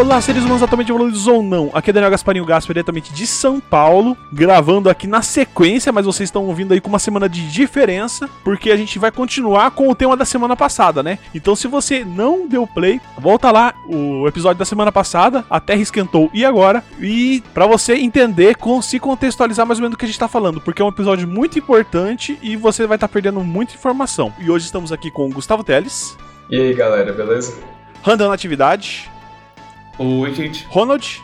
Olá, seres humanos atualmente evoluídos ou não. Aqui é Daniel Gasparinho Gaspar, diretamente de São Paulo, gravando aqui na sequência, mas vocês estão ouvindo aí com uma semana de diferença, porque a gente vai continuar com o tema da semana passada, né? Então, se você não deu play, volta lá o episódio da semana passada, a Terra esquentou e agora, e para você entender, com, se contextualizar mais ou menos do que a gente tá falando, porque é um episódio muito importante e você vai estar tá perdendo muita informação. E hoje estamos aqui com o Gustavo Teles. E aí, galera, beleza? Randando Atividade. Oi, gente. Ronald.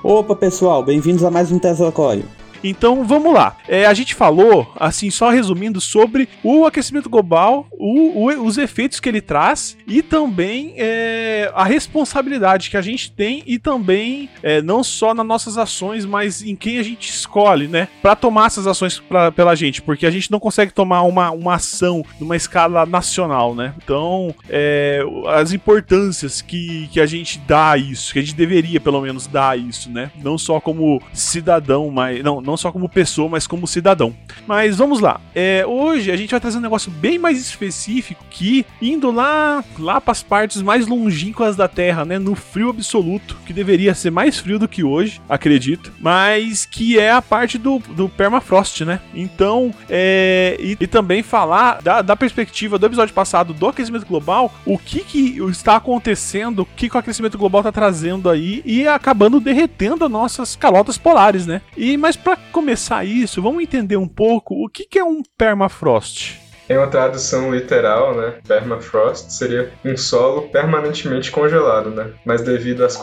Opa, pessoal, bem-vindos a mais um Teslacório. Então vamos lá. É, a gente falou, assim, só resumindo, sobre o aquecimento global, o, o, os efeitos que ele traz e também é, a responsabilidade que a gente tem e também é, não só nas nossas ações, mas em quem a gente escolhe, né? Para tomar essas ações pra, pela gente, porque a gente não consegue tomar uma, uma ação numa escala nacional, né? Então, é, as importâncias que, que a gente dá a isso, que a gente deveria pelo menos dar a isso, né? Não só como cidadão, mas. Não, não não só como pessoa, mas como cidadão. Mas vamos lá. É, hoje a gente vai trazer um negócio bem mais específico que indo lá, lá para as partes mais longínquas da Terra, né, no frio absoluto, que deveria ser mais frio do que hoje, acredito, mas que é a parte do, do permafrost, né? Então, é, e, e também falar da, da perspectiva do episódio passado do aquecimento global, o que, que está acontecendo, o que, que o aquecimento global está trazendo aí e acabando derretendo as nossas calotas polares, né? E mas para começar isso, vamos entender um pouco o que, que é um permafrost. Em uma tradução literal, né, permafrost seria um solo permanentemente congelado, né? Mas devido às,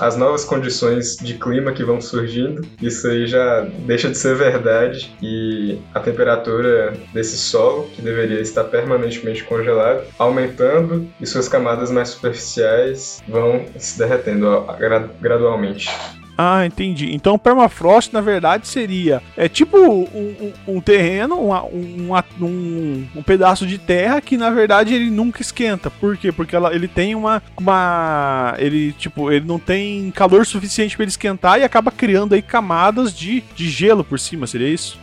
às novas condições de clima que vão surgindo, isso aí já deixa de ser verdade e a temperatura desse solo, que deveria estar permanentemente congelado, aumentando e suas camadas mais superficiais vão se derretendo gradualmente. Ah, entendi. Então permafrost, na verdade, seria é tipo um, um, um terreno, uma, um, um, pedaço de terra que, na verdade, ele nunca esquenta. Por quê? Porque ela, ele tem uma, uma. Ele, tipo, ele não tem calor suficiente para ele esquentar e acaba criando aí camadas de, de gelo por cima, seria isso?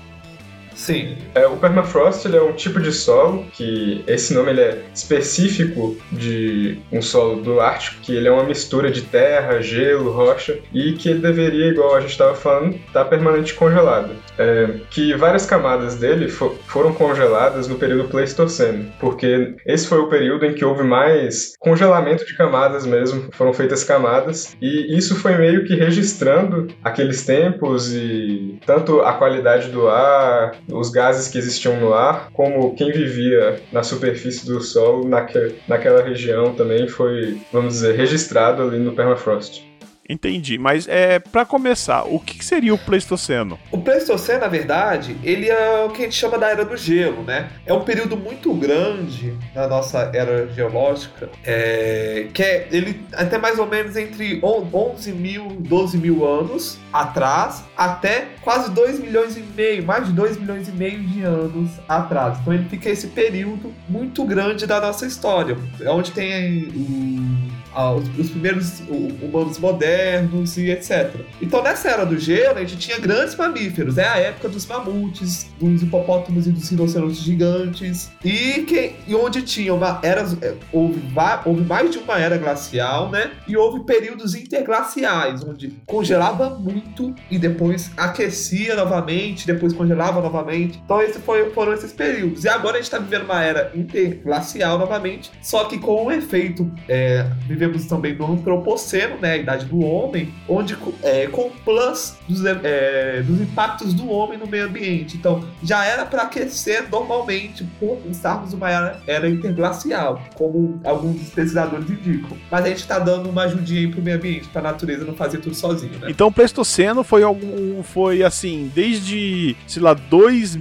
Sim. É, o permafrost é um tipo de solo que esse nome ele é específico de um solo do Ártico, que ele é uma mistura de terra, gelo, rocha e que ele deveria, igual a gente estava falando, estar tá permanente congelado. É, que várias camadas dele for, foram congeladas no período Pleistoceno, porque esse foi o período em que houve mais congelamento de camadas mesmo, foram feitas camadas e isso foi meio que registrando aqueles tempos e tanto a qualidade do ar, os gases que existiam no ar, como quem vivia na superfície do solo naque, naquela região também foi, vamos dizer, registrado ali no permafrost. Entendi, mas é para começar, o que seria o Pleistoceno? O Pleistoceno, na verdade, ele é o que a gente chama da Era do Gelo, né? É um período muito grande na nossa era geológica, é, que é ele até mais ou menos entre 11 mil, 12 mil anos atrás, até quase 2 milhões e meio, mais de 2 milhões e meio de anos atrás. Então ele fica esse período muito grande da nossa história, onde tem o os, os, primeiros humanos modernos e etc. Então, nessa era do gelo, a gente tinha grandes mamíferos. É a época dos mamutes, dos hipopótamos e dos rinocerontes gigantes. E, que, e onde tinha uma era. Houve, houve mais de uma era glacial, né? E houve períodos interglaciais, onde congelava muito e depois aquecia novamente, depois congelava novamente. Então, esses foram esses períodos. E agora a gente está vivendo uma era interglacial novamente, só que com um efeito. É, vivemos também no antropoceno, né, a idade do homem, onde é, com plus dos, é, dos impactos do homem no meio ambiente. Então, já era para aquecer normalmente por estarmos numa era, era interglacial, como alguns pesquisadores indicam. Mas a gente está dando uma ajudinha aí pro meio ambiente, para a natureza não fazer tudo sozinho, né? Então, o Pleistoceno foi algum foi assim, desde, sei lá, dois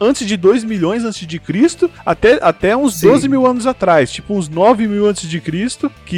antes de 2 milhões antes de Cristo até, até uns Sim. 12 mil anos atrás, tipo uns 9 mil antes de Cristo, que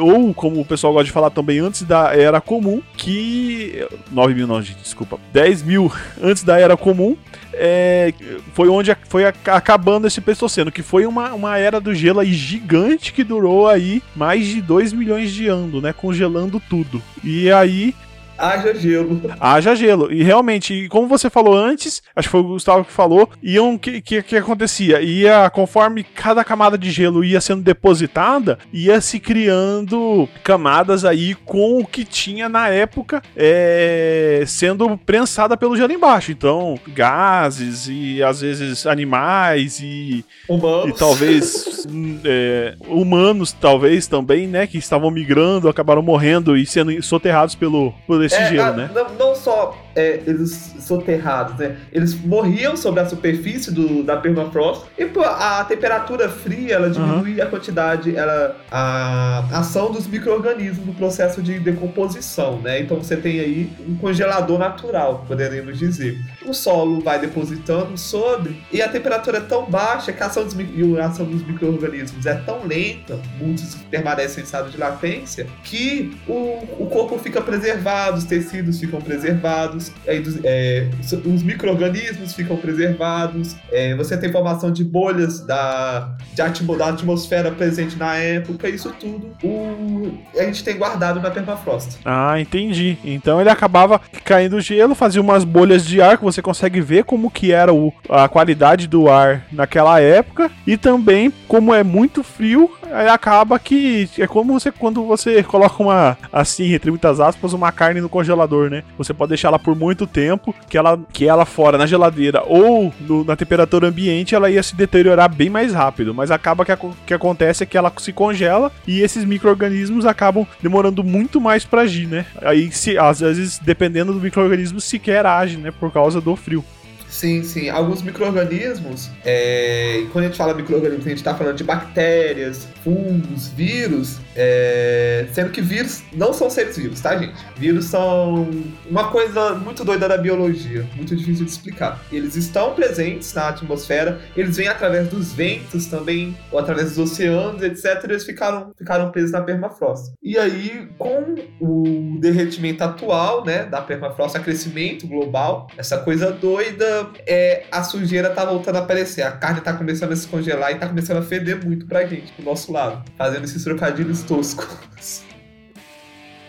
ou como o pessoal gosta de falar também, antes da Era Comum, que. 9 mil não, gente, desculpa. 10 mil antes da Era Comum, é, foi onde foi acabando esse Pleistoceno, que foi uma, uma era do gelo aí gigante que durou aí mais de 2 milhões de anos, né? Congelando tudo. E aí Haja gelo. Haja gelo. E realmente, como você falou antes, acho que foi o Gustavo que falou, iam que que, que acontecia? Ia conforme cada camada de gelo ia sendo depositada, ia se criando camadas aí com o que tinha na época é, sendo prensada pelo gelo embaixo. Então, gases e às vezes animais e, Humanos. e talvez é, humanos, talvez também, né? Que estavam migrando, acabaram morrendo e sendo soterrados pelo, por esse É, gelo, ah, né? Não, não só é, eles soterrados, né? Eles morriam sobre a superfície do, da permafrost e pô, a temperatura fria ela diminui a quantidade, ela, a ação dos micro-organismos no processo de decomposição, né? Então você tem aí um congelador natural, poderíamos dizer. O solo vai depositando sobre e a temperatura é tão baixa que a ação dos, e a ação dos micro-organismos é tão lenta, muitos permanecem em estado de latência, que o, o corpo fica preservado, os tecidos ficam preservados, aí dos- é, os micro-organismos ficam preservados, é, você tem formação de bolhas da, de atmo- da atmosfera presente na época, isso tudo o, a gente tem guardado na permafrost. Ah, entendi. Então ele acabava caindo gelo, fazia umas bolhas de ar que você consegue ver como que era o, a qualidade do ar naquela época e também como é muito frio, acaba que é como você quando você coloca uma assim, entre muitas aspas, uma carne no congelador, né? Você pode deixar ela por muito tempo, que ela que ela fora na geladeira ou no- na temperatura ambiente, ela ia se deteriorar bem mais rápido, mas acaba que o que acontece é que ela se congela e esses micro-organismos acabam demorando muito mais pra agir, né? Aí, se, às vezes, dependendo do micro-organismo, sequer age, né? Por causa do frio. Sim, sim. Alguns micro-organismos, é, quando a gente fala micro-organismos, a gente está falando de bactérias, fungos, vírus, é, sendo que vírus não são seres vivos, tá, gente? Vírus são uma coisa muito doida da biologia, muito difícil de explicar. Eles estão presentes na atmosfera, eles vêm através dos ventos também, ou através dos oceanos, etc. Eles ficaram, ficaram presos na permafrost. E aí, com o derretimento atual, né, da permafrost, o crescimento global, essa coisa doida, é, a sujeira tá voltando a aparecer. A carne tá começando a se congelar e tá começando a feder muito pra gente, pro nosso lado, fazendo esses trocadilhos toscos.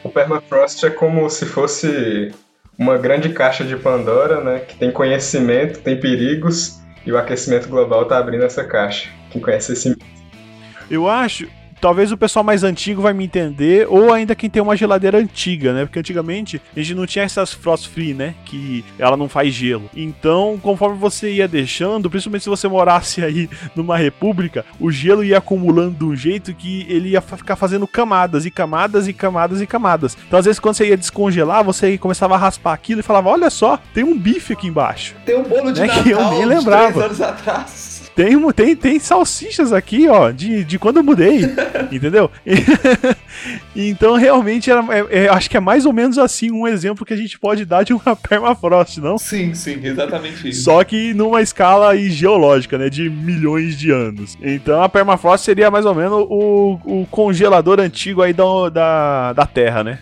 O permafrost é como se fosse uma grande caixa de Pandora, né? Que tem conhecimento, tem perigos, e o aquecimento global tá abrindo essa caixa. Quem conhece esse Eu acho. Talvez o pessoal mais antigo vai me entender, ou ainda quem tem uma geladeira antiga, né? Porque antigamente a gente não tinha essas frost free, né? Que ela não faz gelo. Então, conforme você ia deixando, principalmente se você morasse aí numa república, o gelo ia acumulando de um jeito que ele ia ficar fazendo camadas e camadas e camadas e camadas. Então, às vezes, quando você ia descongelar, você começava a raspar aquilo e falava: Olha só, tem um bife aqui embaixo. Tem um bolo de É Natal que eu nem lembrava. anos atrás. Tem, tem, tem salsichas aqui, ó, de, de quando eu mudei, entendeu? então, realmente, era, é- é- acho que é mais ou menos assim um exemplo que a gente pode dar de uma permafrost, não? Sim, sim, exatamente isso. Só que numa escala geológica, né? De milhões de anos. Então a permafrost seria mais ou menos o, o congelador antigo aí da, da, da Terra, né?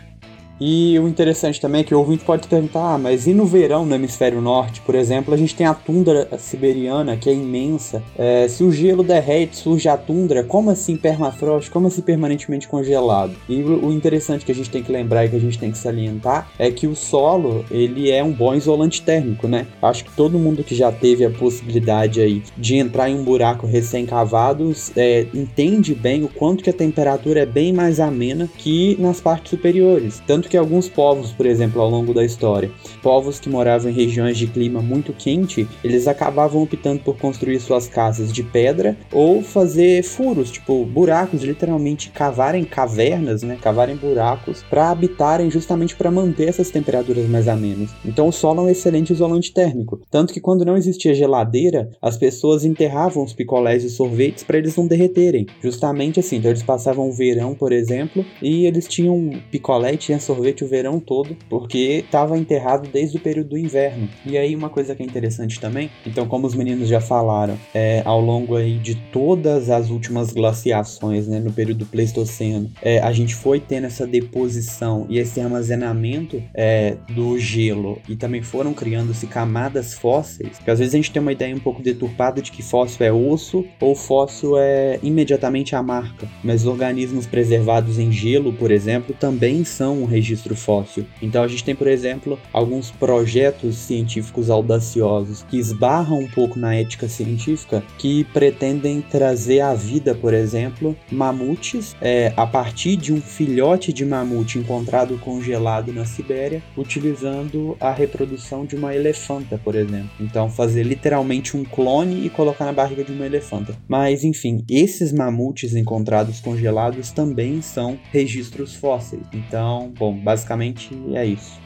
E o interessante também é que o ouvinte pode perguntar, ah, mas e no verão no hemisfério norte, por exemplo, a gente tem a tundra siberiana, que é imensa. É, se o gelo derrete, surge a tundra, como assim permafrost? Como assim permanentemente congelado? E o o interessante que a gente tem que lembrar e que a gente tem que salientar é que o solo, ele é um bom isolante térmico, né? Acho que todo mundo que já teve a possibilidade aí de entrar em um buraco recém-cavado é, entende bem o quanto que a temperatura é bem mais amena que nas partes superiores. Tanto que alguns povos, por exemplo, ao longo da história, povos que moravam em regiões de clima muito quente, eles acabavam optando por construir suas casas de pedra ou fazer furos, tipo buracos, literalmente cavarem cavernas, né, cavarem buracos para habitarem justamente para manter essas temperaturas mais amenas. Então o solo é um excelente isolante térmico, tanto que quando não existia geladeira, as pessoas enterravam os picolés e sorvetes para eles não derreterem. Justamente assim, então eles passavam o verão, por exemplo, e eles tinham picolé tinha sorvete o verão todo, porque estava enterrado desde o período do inverno. E aí uma coisa que é interessante também, então como os meninos já falaram, é, ao longo aí de todas as últimas glaciações, né, no período Pleistoceno, é, a gente foi tendo essa deposição e esse armazenamento é, do gelo e também foram criando-se camadas fósseis, que às vezes a gente tem uma ideia um pouco deturpada de que fóssil é osso ou fóssil é imediatamente a marca, mas organismos preservados em gelo, por exemplo, também são um registro fóssil. Então a gente tem, por exemplo, alguns projetos científicos audaciosos que esbarram um pouco na ética científica, que pretendem trazer à vida, por exemplo, mamutes é, a partir de um filhote de mamute encontrado congelado na Sibéria, utilizando a reprodução de uma elefanta, por exemplo. Então fazer literalmente um clone e colocar na barriga de uma elefanta. Mas enfim, esses mamutes encontrados congelados também são registros fósseis. Então, bom, basicamente é isso.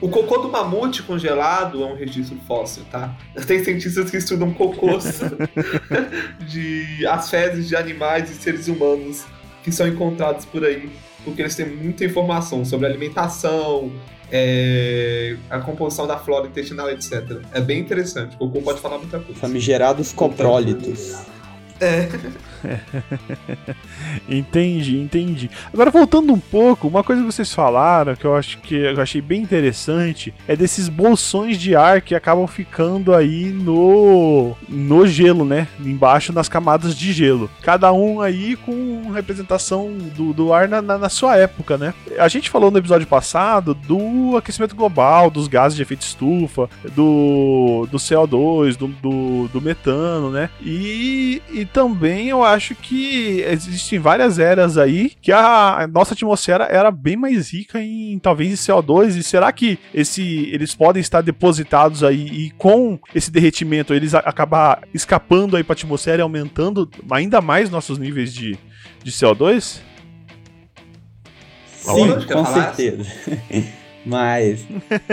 O cocô do mamute congelado é um registro fóssil, tá? Tem cientistas que estudam cocôs de as fezes de animais e seres humanos que são encontrados por aí, porque eles têm muita informação sobre alimentação, é, a composição da flora intestinal, etc. É bem interessante. O cocô pode falar muita coisa. Famigerados coprólitos. É. entendi, entendi. Agora voltando um pouco, uma coisa que vocês falaram que eu acho que eu achei bem interessante é desses bolsões de ar que acabam ficando aí no no gelo, né? Embaixo nas camadas de gelo. Cada um aí com representação do, do ar na, na, na sua época, né? A gente falou no episódio passado do aquecimento global, dos gases de efeito estufa, do, do CO2, do, do, do metano, né? E, e também eu acho que existem várias eras aí que a nossa atmosfera era bem mais rica em talvez em CO2 e será que esse eles podem estar depositados aí e com esse derretimento eles acabar escapando aí para a atmosfera e aumentando ainda mais nossos níveis de, de CO2? Sim, com certeza. Mas,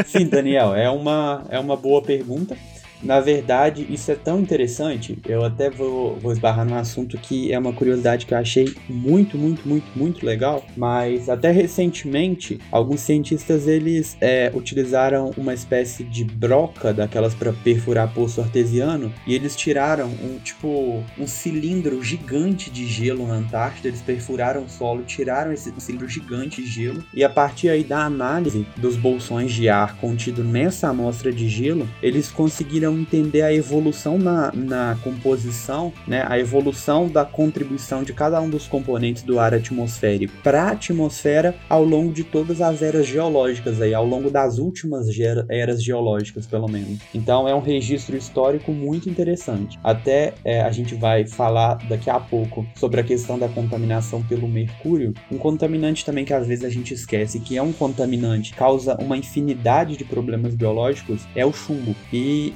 sim, Daniel, é uma, é uma boa pergunta. Na verdade, isso é tão interessante, eu até vou, vou esbarrar num assunto que é uma curiosidade que eu achei muito, muito, muito, muito legal, mas até recentemente, alguns cientistas eles é, utilizaram uma espécie de broca daquelas para perfurar poço artesiano e eles tiraram um tipo um cilindro gigante de gelo na Antártida, eles perfuraram o solo, tiraram esse cilindro gigante de gelo e a partir aí da análise dos bolsões de ar contido nessa amostra de gelo, eles conseguiram entender a evolução na, na composição, né, a evolução da contribuição de cada um dos componentes do ar atmosférico para a atmosfera ao longo de todas as eras geológicas, aí, ao longo das últimas eras geológicas, pelo menos. Então é um registro histórico muito interessante. Até é, a gente vai falar daqui a pouco sobre a questão da contaminação pelo mercúrio, um contaminante também que às vezes a gente esquece que é um contaminante, causa uma infinidade de problemas biológicos, é o chumbo. E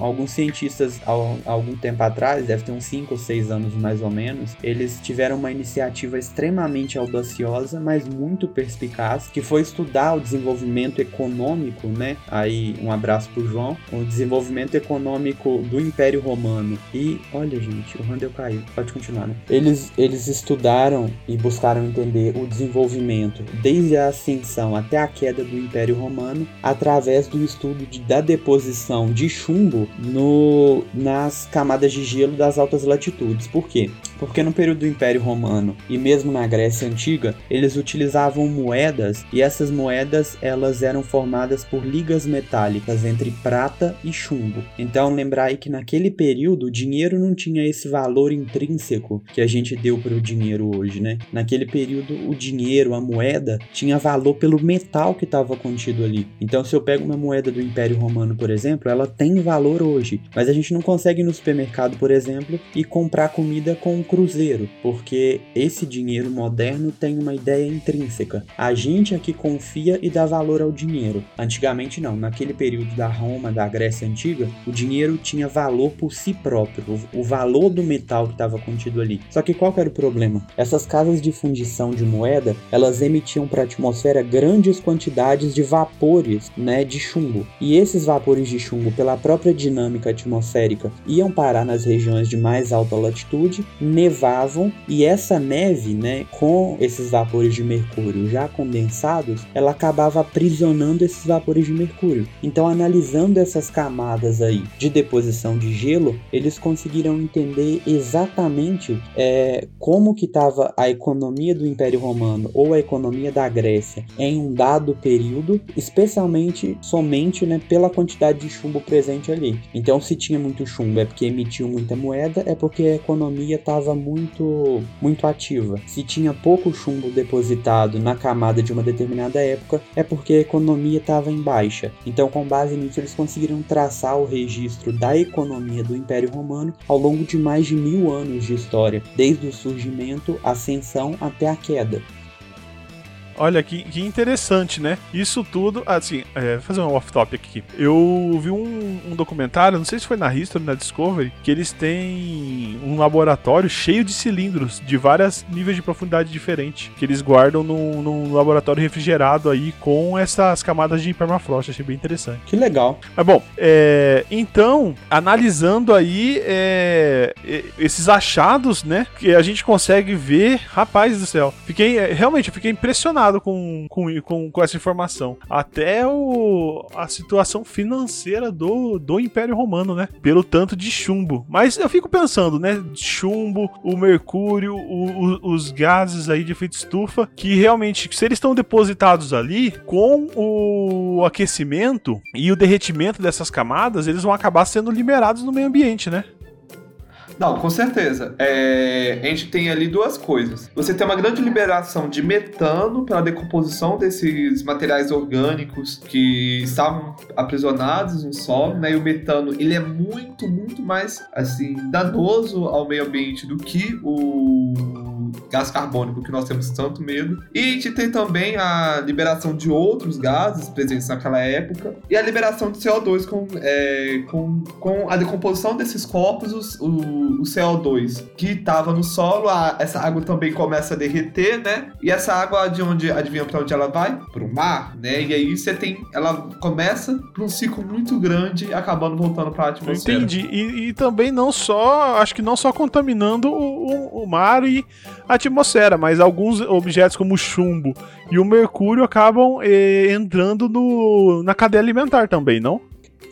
alguns cientistas, há, algum tempo atrás, deve ter uns 5 ou 6 anos mais ou menos, eles tiveram uma iniciativa extremamente audaciosa, mas muito perspicaz, que foi estudar o desenvolvimento econômico, né? Aí, um abraço pro João, o desenvolvimento econômico do Império Romano. E, olha, gente, o Randall caiu. Pode continuar, né? Eles, eles estudaram e buscaram entender o desenvolvimento desde a ascensão até a queda do Império Romano através do estudo de, da deposição de chumbo chumbo no, nas camadas de gelo das altas latitudes. Por quê? Porque no período do Império Romano e mesmo na Grécia Antiga, eles utilizavam moedas e essas moedas elas eram formadas por ligas metálicas entre prata e chumbo. Então lembrar que naquele período o dinheiro não tinha esse valor intrínseco que a gente deu para o dinheiro hoje, né? Naquele período o dinheiro, a moeda, tinha valor pelo metal que estava contido ali. Então se eu pego uma moeda do Império Romano, por exemplo, ela tem valor hoje, mas a gente não consegue ir no supermercado, por exemplo, e comprar comida com cruzeiro, porque esse dinheiro moderno tem uma ideia intrínseca. A gente aqui confia e dá valor ao dinheiro. Antigamente não, naquele período da Roma, da Grécia antiga, o dinheiro tinha valor por si próprio, o valor do metal que estava contido ali. Só que qual era o problema? Essas casas de fundição de moeda, elas emitiam para a atmosfera grandes quantidades de vapores, né, de chumbo. E esses vapores de chumbo, pela própria dinâmica atmosférica, iam parar nas regiões de mais alta latitude, nevavam e essa neve, né, com esses vapores de mercúrio já condensados, ela acabava aprisionando esses vapores de mercúrio. Então, analisando essas camadas aí de deposição de gelo, eles conseguiram entender exatamente é, como que estava a economia do Império Romano ou a economia da Grécia em um dado período, especialmente somente né, pela quantidade de chumbo presente ali. Então, se tinha muito chumbo é porque emitiu muita moeda, é porque a economia estava muito, muito ativa. Se tinha pouco chumbo depositado na camada de uma determinada época, é porque a economia estava em baixa. Então, com base nisso, eles conseguiram traçar o registro da economia do Império Romano ao longo de mais de mil anos de história, desde o surgimento, ascensão até a queda. Olha que, que interessante, né? Isso tudo, assim, é, fazer um off-topic aqui. Eu vi um, um, documentário, não sei se foi na History, na Discovery, que eles têm um laboratório cheio de cilindros de vários níveis de profundidade diferentes, que eles guardam num, num laboratório refrigerado aí com essas camadas de permafrost. Achei bem interessante. Que legal. Mas bom, é, então, analisando aí é, esses achados, né, que a gente consegue ver, rapaz do céu, fiquei, é, realmente, eu fiquei impressionado com, com, com, com, essa informação. Até o, a situação financeira do, do Império Romano, né? Pelo tanto de chumbo. Mas eu fico pensando, né? Chumbo, o mercúrio, o, o, os gases aí de efeito estufa, que realmente, se eles estão depositados ali, com o aquecimento e o derretimento dessas camadas, eles vão acabar sendo liberados no meio ambiente, né? Não, com certeza. É, a gente tem ali duas coisas. Você tem uma grande liberação de metano pela decomposição desses materiais orgânicos que estavam aprisionados no solo, né? E o metano, ele é muito, muito mais, assim, danoso ao meio ambiente do que o gás carbônico que nós temos tanto medo. E a gente tem também a liberação de outros gases presentes naquela época e a liberação de CO2 com, é, com, com a decomposição desses corpos, os, o, o CO2 que estava no solo, a, essa água também começa a derreter, né? E essa água de onde, adivinha para onde ela vai? Para o mar, né? E aí você tem, ela começa um ciclo muito grande, acabando voltando para a atmosfera. Entendi. E, e, também não só, acho que não só contaminando o, o, o mar e a atmosfera, mas alguns objetos como o chumbo e o mercúrio acabam eh, entrando no, na cadeia alimentar também, não?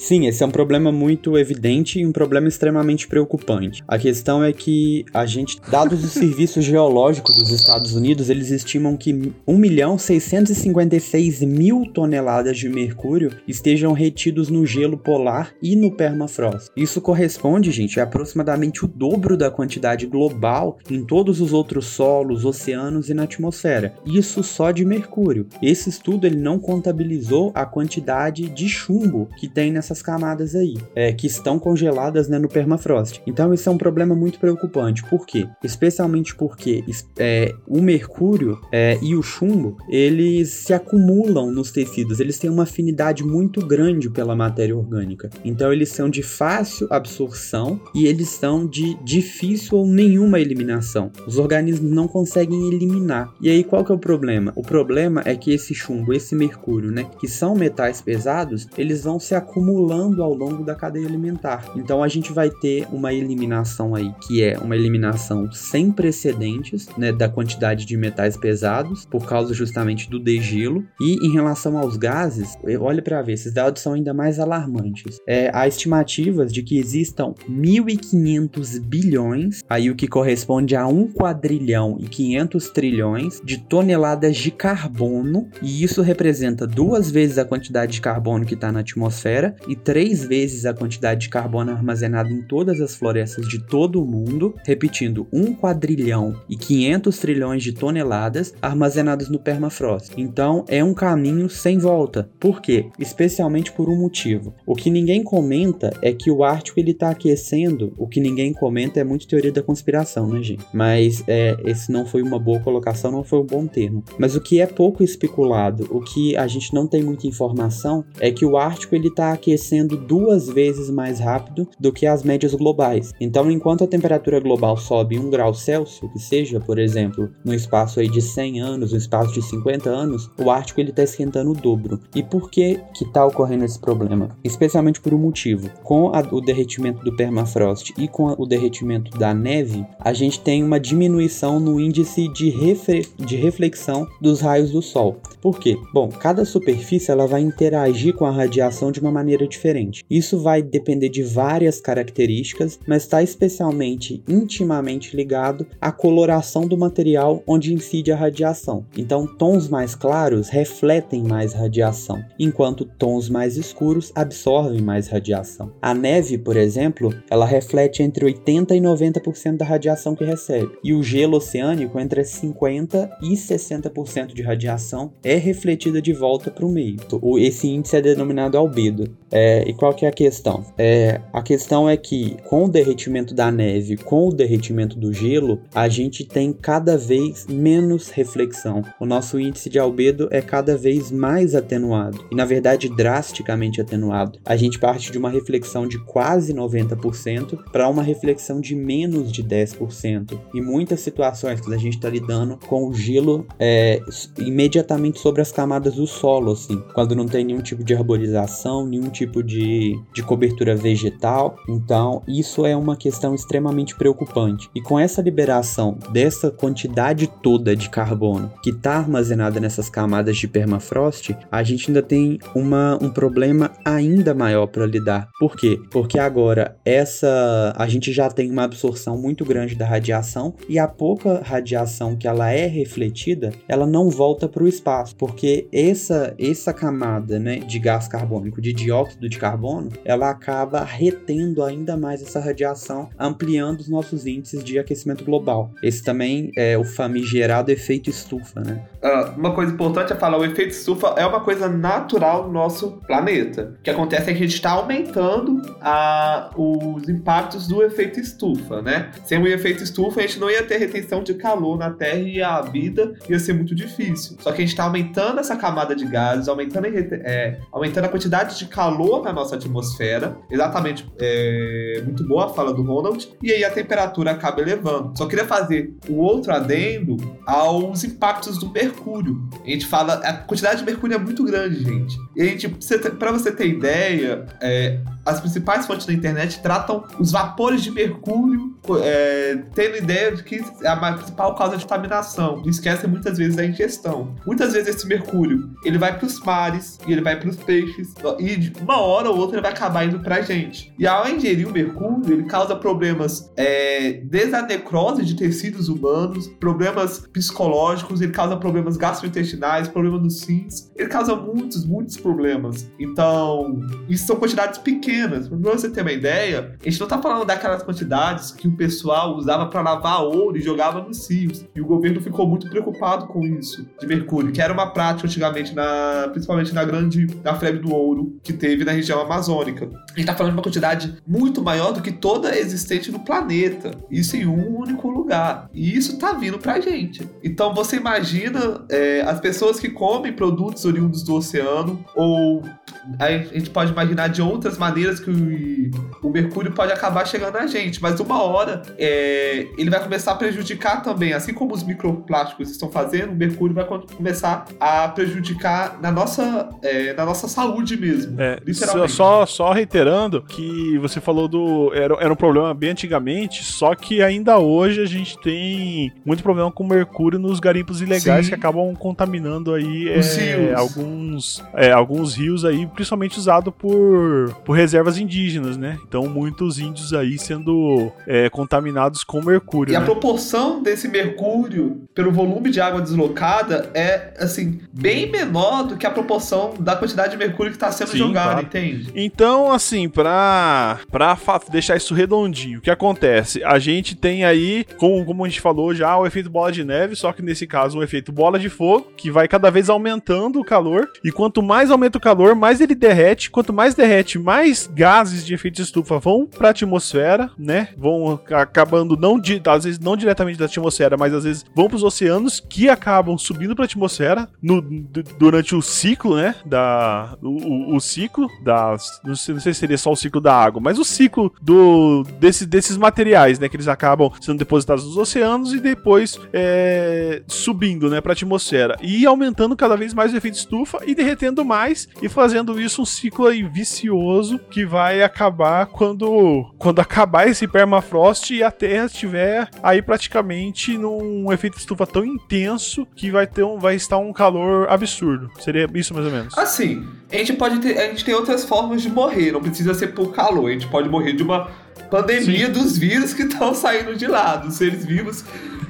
Sim, esse é um problema muito evidente e um problema extremamente preocupante. A questão é que a gente, dados os serviços geológicos dos Estados Unidos, eles estimam que 1 milhão 656 mil toneladas de mercúrio estejam retidos no gelo polar e no permafrost. Isso corresponde, gente, a aproximadamente o dobro da quantidade global em todos os outros solos, oceanos e na atmosfera. Isso só de mercúrio. Esse estudo ele não contabilizou a quantidade de chumbo que tem nessa essas camadas aí, é, que estão congeladas né, no permafrost. Então isso é um problema muito preocupante. Por quê? Especialmente porque é, o mercúrio é, e o chumbo, eles se acumulam nos tecidos, eles têm uma afinidade muito grande pela matéria orgânica. Então eles são de fácil absorção e eles são de difícil ou nenhuma eliminação. Os organismos não conseguem eliminar. E aí qual que é o problema? O problema é que esse chumbo, esse mercúrio, né, que são metais pesados, eles vão se acumulando acumulando ao longo da cadeia alimentar. Então a gente vai ter uma eliminação aí que é uma eliminação sem precedentes, né, da quantidade de metais pesados por causa justamente do degelo. E em relação aos gases, olha para ver, esses dados são ainda mais alarmantes. É, há estimativas de que existam 1.500 bilhões, aí o que corresponde a 1 quadrilhão e 500 trilhões de toneladas de carbono, e isso representa duas vezes a quantidade de carbono que está na atmosfera e três vezes a quantidade de carbono armazenado em todas as florestas de todo o mundo, repetindo, um quadrilhão e 500 trilhões de toneladas armazenadas no permafrost. Então é um caminho sem volta. Por quê? Especialmente por um motivo. O que ninguém comenta é que o Ártico ele está aquecendo. O que ninguém comenta é muito teoria da conspiração, né, gente? Mas é, esse não foi uma boa colocação, não foi um bom termo. Mas o que é pouco especulado, o que a gente não tem muita informação, é que o Ártico ele está aquecendo aquecendo duas vezes mais rápido do que as médias globais. Então, enquanto a temperatura global sobe 1 grau Celsius, que seja, por exemplo, no espaço aí de 100 anos, no espaço de 50 anos, o Ártico ele está esquentando o dobro. E por que que está ocorrendo esse problema? Especialmente por um motivo. Com a, o derretimento do permafrost e com a, o derretimento da neve, a gente tem uma diminuição no índice de, refre, de reflexão dos raios do Sol. Por quê? Bom, cada superfície ela vai interagir com a radiação de uma maneira diferente. Isso vai depender de várias características, mas está especialmente intimamente ligado à coloração do material onde incide a radiação. Então, tons mais claros refletem mais radiação, enquanto tons mais escuros absorvem mais radiação. A neve, por exemplo, ela reflete entre 80 e 90% da radiação que recebe, e o gelo oceânico entre 50 e 60% de radiação é refletida de volta para o meio. Esse índice é denominado albedo. É, e qual que é a questão? É, a questão é que com o derretimento da neve, com o derretimento do gelo, a gente tem cada vez menos reflexão. O nosso índice de albedo é cada vez mais atenuado e na verdade drasticamente atenuado. A gente parte de uma reflexão de quase 90% para uma reflexão de menos de 10%. Em muitas situações que a gente está lidando com o gelo é, imediatamente sobre as camadas do solo, assim, quando não tem nenhum tipo de arborização, nenhum tipo de, de cobertura vegetal. Então, isso é uma questão extremamente preocupante. E com essa liberação dessa quantidade toda de carbono que está armazenada nessas camadas de permafrost, a gente ainda tem uma, um problema ainda maior para lidar. Por quê? Porque agora essa a gente já tem uma absorção muito grande da radiação e a pouca radiação que ela é refletida, ela não volta para o espaço, porque essa essa camada, né, de gás carbônico, de dióxido de carbono, ela acaba retendo ainda mais essa radiação, ampliando os nossos índices de aquecimento global. Esse também é o famigerado efeito estufa, né? Uh, uma coisa importante é falar, o efeito estufa é uma coisa natural no nosso planeta. O que acontece é que a gente está aumentando a, os impactos do efeito estufa, né? Sem o efeito estufa, a gente não ia ter retenção de calor na Terra e a vida ia ser muito difícil. Só que a gente está aumentando essa camada de gases, aumentando, é, aumentando a quantidade de calor na nossa atmosfera. Exatamente, é, muito boa a fala do Ronald. E aí a temperatura acaba elevando. Só queria fazer o outro adendo aos impactos do mercúrio. A gente fala, a quantidade de mercúrio é muito grande, gente. E a gente, para você ter ideia, é, as principais fontes da internet tratam os vapores de mercúrio, é, tendo ideia de que é a principal causa de contaminação. E esquecem muitas vezes da ingestão. Muitas vezes esse mercúrio ele vai para os mares e ele vai para os peixes e de uma hora ou outra ele vai acabar indo para a gente. E ao ingerir o mercúrio ele causa problemas é, desde a necrose de tecidos humanos, problemas psicológicos, ele causa problemas gastrointestinais, problemas nos rins, ele causa muitos, muitos problemas. Então isso são quantidades pequenas pequenas. Pra você ter uma ideia, a gente não tá falando daquelas quantidades que o pessoal usava para lavar ouro e jogava nos rios. E o governo ficou muito preocupado com isso, de mercúrio, que era uma prática antigamente, na, principalmente na grande, na febre do ouro que teve na região amazônica. A gente tá falando de uma quantidade muito maior do que toda existente no planeta. Isso em um único lugar. E isso tá vindo pra gente. Então você imagina é, as pessoas que comem produtos oriundos do oceano ou a gente pode imaginar de outras maneiras que o, o mercúrio pode acabar chegando a gente, mas uma hora é, ele vai começar a prejudicar também, assim como os microplásticos estão fazendo, o mercúrio vai começar a prejudicar na nossa, é, na nossa saúde mesmo. É, só, só reiterando que você falou do. Era, era um problema bem antigamente, só que ainda hoje a gente tem muito problema com mercúrio nos garimpos ilegais Sim. que acabam contaminando aí é, alguns, é, alguns rios aí principalmente usado por, por reservas indígenas, né? Então, muitos índios aí sendo é, contaminados com mercúrio. E né? a proporção desse mercúrio pelo volume de água deslocada é, assim, bem menor do que a proporção da quantidade de mercúrio que está sendo Sim, jogado, claro. entende? Então, assim, pra, pra deixar isso redondinho, o que acontece? A gente tem aí, como, como a gente falou já, o efeito bola de neve, só que nesse caso, o efeito bola de fogo, que vai cada vez aumentando o calor, e quanto mais aumenta o calor, mais ele derrete. Quanto mais derrete, mais gases de efeito estufa vão para a atmosfera, né? Vão acabando não de, às vezes não diretamente da atmosfera, mas às vezes vão para os oceanos que acabam subindo para a atmosfera no, durante o ciclo, né? Da o, o, ciclo das não sei, não sei se seria só o ciclo da água, mas o ciclo do desse, desses materiais, né? Que eles acabam sendo depositados nos oceanos e depois é, subindo, né? Para a atmosfera e aumentando cada vez mais o efeito estufa e derretendo mais e fazendo isso um ciclo aí vicioso que vai acabar quando, quando acabar esse permafrost e a Terra estiver aí praticamente num efeito estufa tão intenso que vai ter um, vai estar um calor absurdo. Seria isso mais ou menos. Assim, a gente pode ter, a gente tem outras formas de morrer, não precisa ser por calor, a gente pode morrer de uma pandemia Sim. dos vírus que estão saindo de lá, dos seres vivos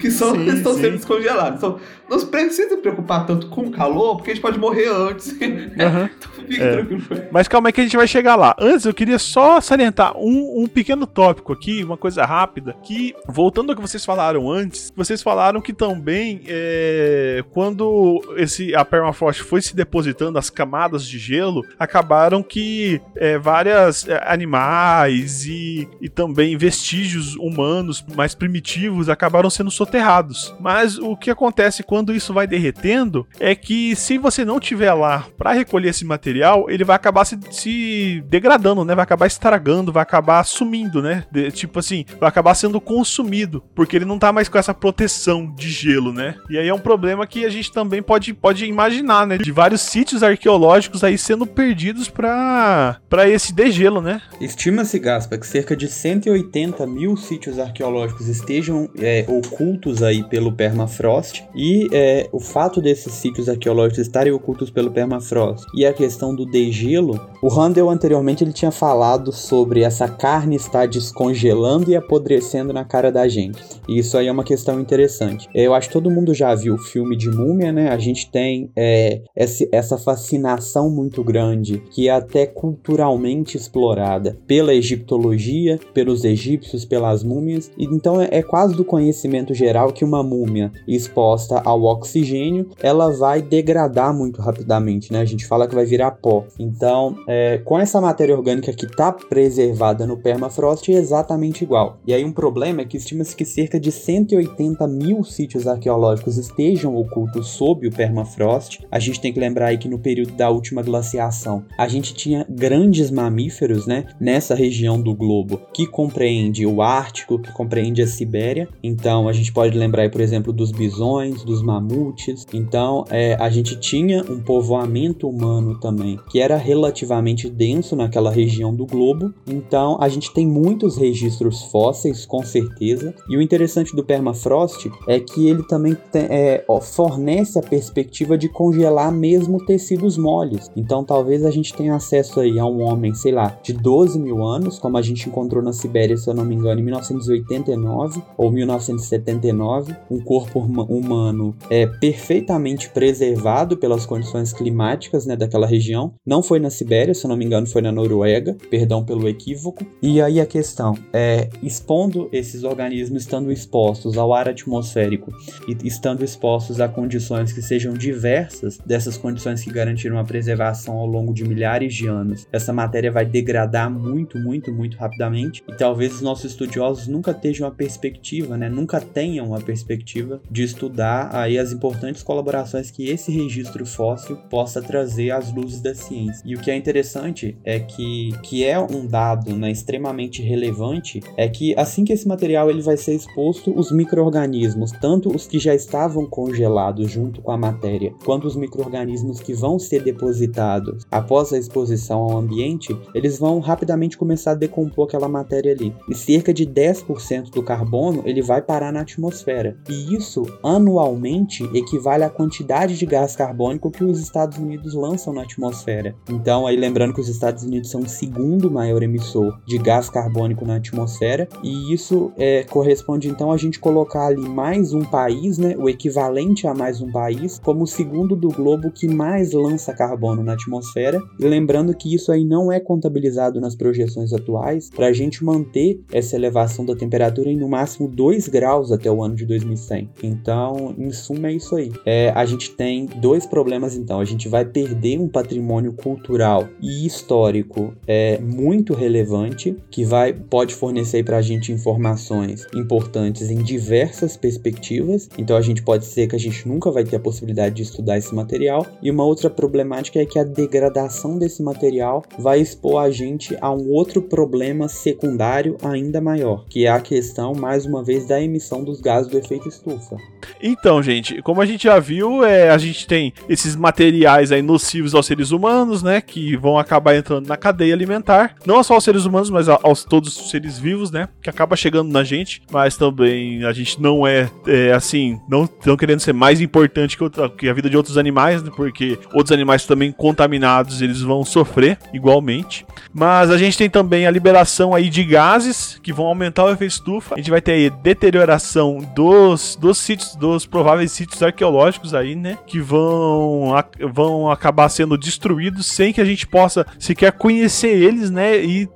que são, sim, estão sim. sendo descongelados. Então, não se precisa preocupar tanto com o calor, porque a gente pode morrer antes. Uhum. então, fique é. tranquilo. Mas calma aí que a gente vai chegar lá. Antes, eu queria só salientar um, um pequeno tópico aqui, uma coisa rápida, que, voltando ao que vocês falaram antes, vocês falaram que também, é, quando esse, a permafrost foi se depositando, as camadas de gelo, acabaram que é, várias é, animais e, e também vestígios humanos mais primitivos acabaram sendo soterrados. Mas o que acontece quando isso vai derretendo é que se você não tiver lá para recolher esse material, ele vai acabar se, se, degradando, né? Vai acabar estragando, vai acabar sumindo, né? De, tipo assim, vai acabar sendo consumido, porque ele não tá mais com essa proteção de gelo, né? E aí é um problema que a gente também pode, pode imaginar, né? De vários sítios arqueológicos aí sendo perdidos para esse degelo, né? Estima-se, Gaspa, que cerca de 180 mil sítios arqueológicos estejam é, ocultos ocultos aí pelo permafrost e é, o fato desses sítios arqueológicos estarem ocultos pelo permafrost e a questão do degelo, o Handel anteriormente ele tinha falado sobre essa carne estar descongelando e apodrecendo na cara da gente. E isso aí é uma questão interessante. Eu acho que todo mundo já viu o filme de Múmia, né? A gente tem é, essa fascinação muito grande que é até culturalmente explorada pela egiptologia, pelos egípcios, pelas múmias. Então é, é quase do conhecimento geral que uma múmia exposta ao oxigênio, ela vai degradar muito rapidamente, né? A gente fala que vai virar pó. Então, é, com essa matéria orgânica que está preservada no permafrost, é exatamente igual. E aí um problema é que estima-se que cerca de 180 mil sítios arqueológicos estejam ocultos sob o permafrost. A gente tem que lembrar aí que no período da última glaciação, a gente tinha grandes mamíferos, né? Nessa região do globo, que compreende o Ártico, que compreende a Sibéria. Então, a gente pode lembrar, aí, por exemplo, dos bisões, dos mamutes. Então, é, a gente tinha um povoamento humano também que era relativamente denso naquela região do globo. Então, a gente tem muitos registros fósseis, com certeza. E o interessante do permafrost é que ele também tem, é, fornece a perspectiva de congelar mesmo tecidos moles. Então, talvez a gente tenha acesso aí a um homem, sei lá, de 12 mil anos, como a gente encontrou na Sibéria, se eu não me engano, em 1989 ou 1970 79, um corpo humano é perfeitamente preservado pelas condições climáticas né, daquela região. Não foi na Sibéria, se eu não me engano, foi na Noruega, perdão pelo equívoco. E aí a questão é, expondo esses organismos, estando expostos ao ar atmosférico e estando expostos a condições que sejam diversas dessas condições que garantiram a preservação ao longo de milhares de anos, essa matéria vai degradar muito, muito, muito rapidamente. E talvez os nossos estudiosos nunca tenham a perspectiva, né, nunca tenham a perspectiva de estudar aí as importantes colaborações que esse registro fóssil possa trazer às luzes da ciência. E o que é interessante é que, que é um dado né, extremamente relevante é que assim que esse material ele vai ser exposto, os micro-organismos, tanto os que já estavam congelados junto com a matéria, quanto os micro-organismos que vão ser depositados após a exposição ao ambiente, eles vão rapidamente começar a decompor aquela matéria ali. E cerca de 10% do carbono ele vai parar na atmosfera. E isso, anualmente, equivale à quantidade de gás carbônico que os Estados Unidos lançam na atmosfera. Então, aí lembrando que os Estados Unidos são o segundo maior emissor de gás carbônico na atmosfera, e isso é, corresponde então a gente colocar ali mais um país, né, o equivalente a mais um país, como o segundo do globo que mais lança carbono na atmosfera. E lembrando que isso aí não é contabilizado nas projeções atuais, para a gente manter essa elevação da temperatura em no máximo 2 graus até o ano de 2100. Então, em suma, é isso aí. É, a gente tem dois problemas, então. A gente vai perder um patrimônio cultural e histórico é, muito relevante, que vai pode fornecer para a gente informações importantes em diversas perspectivas. Então, a gente pode ser que a gente nunca vai ter a possibilidade de estudar esse material. E uma outra problemática é que a degradação desse material vai expor a gente a um outro problema secundário ainda maior, que é a questão, mais uma vez, da emissão dos gases do efeito estufa. Então, gente, como a gente já viu, é, a gente tem esses materiais aí nocivos aos seres humanos, né, que vão acabar entrando na cadeia alimentar, não só aos seres humanos, mas aos todos os seres vivos, né, que acaba chegando na gente, mas também a gente não é, é assim, não, não querendo ser mais importante que, outra, que a vida de outros animais, né, porque outros animais também contaminados, eles vão sofrer igualmente. Mas a gente tem também a liberação aí de gases que vão aumentar o efeito estufa. A gente vai ter aí deterioração dos, dos sítios, dos prováveis sítios arqueológicos aí, né? Que vão, vão acabar sendo destruídos sem que a gente possa sequer conhecer eles, né? E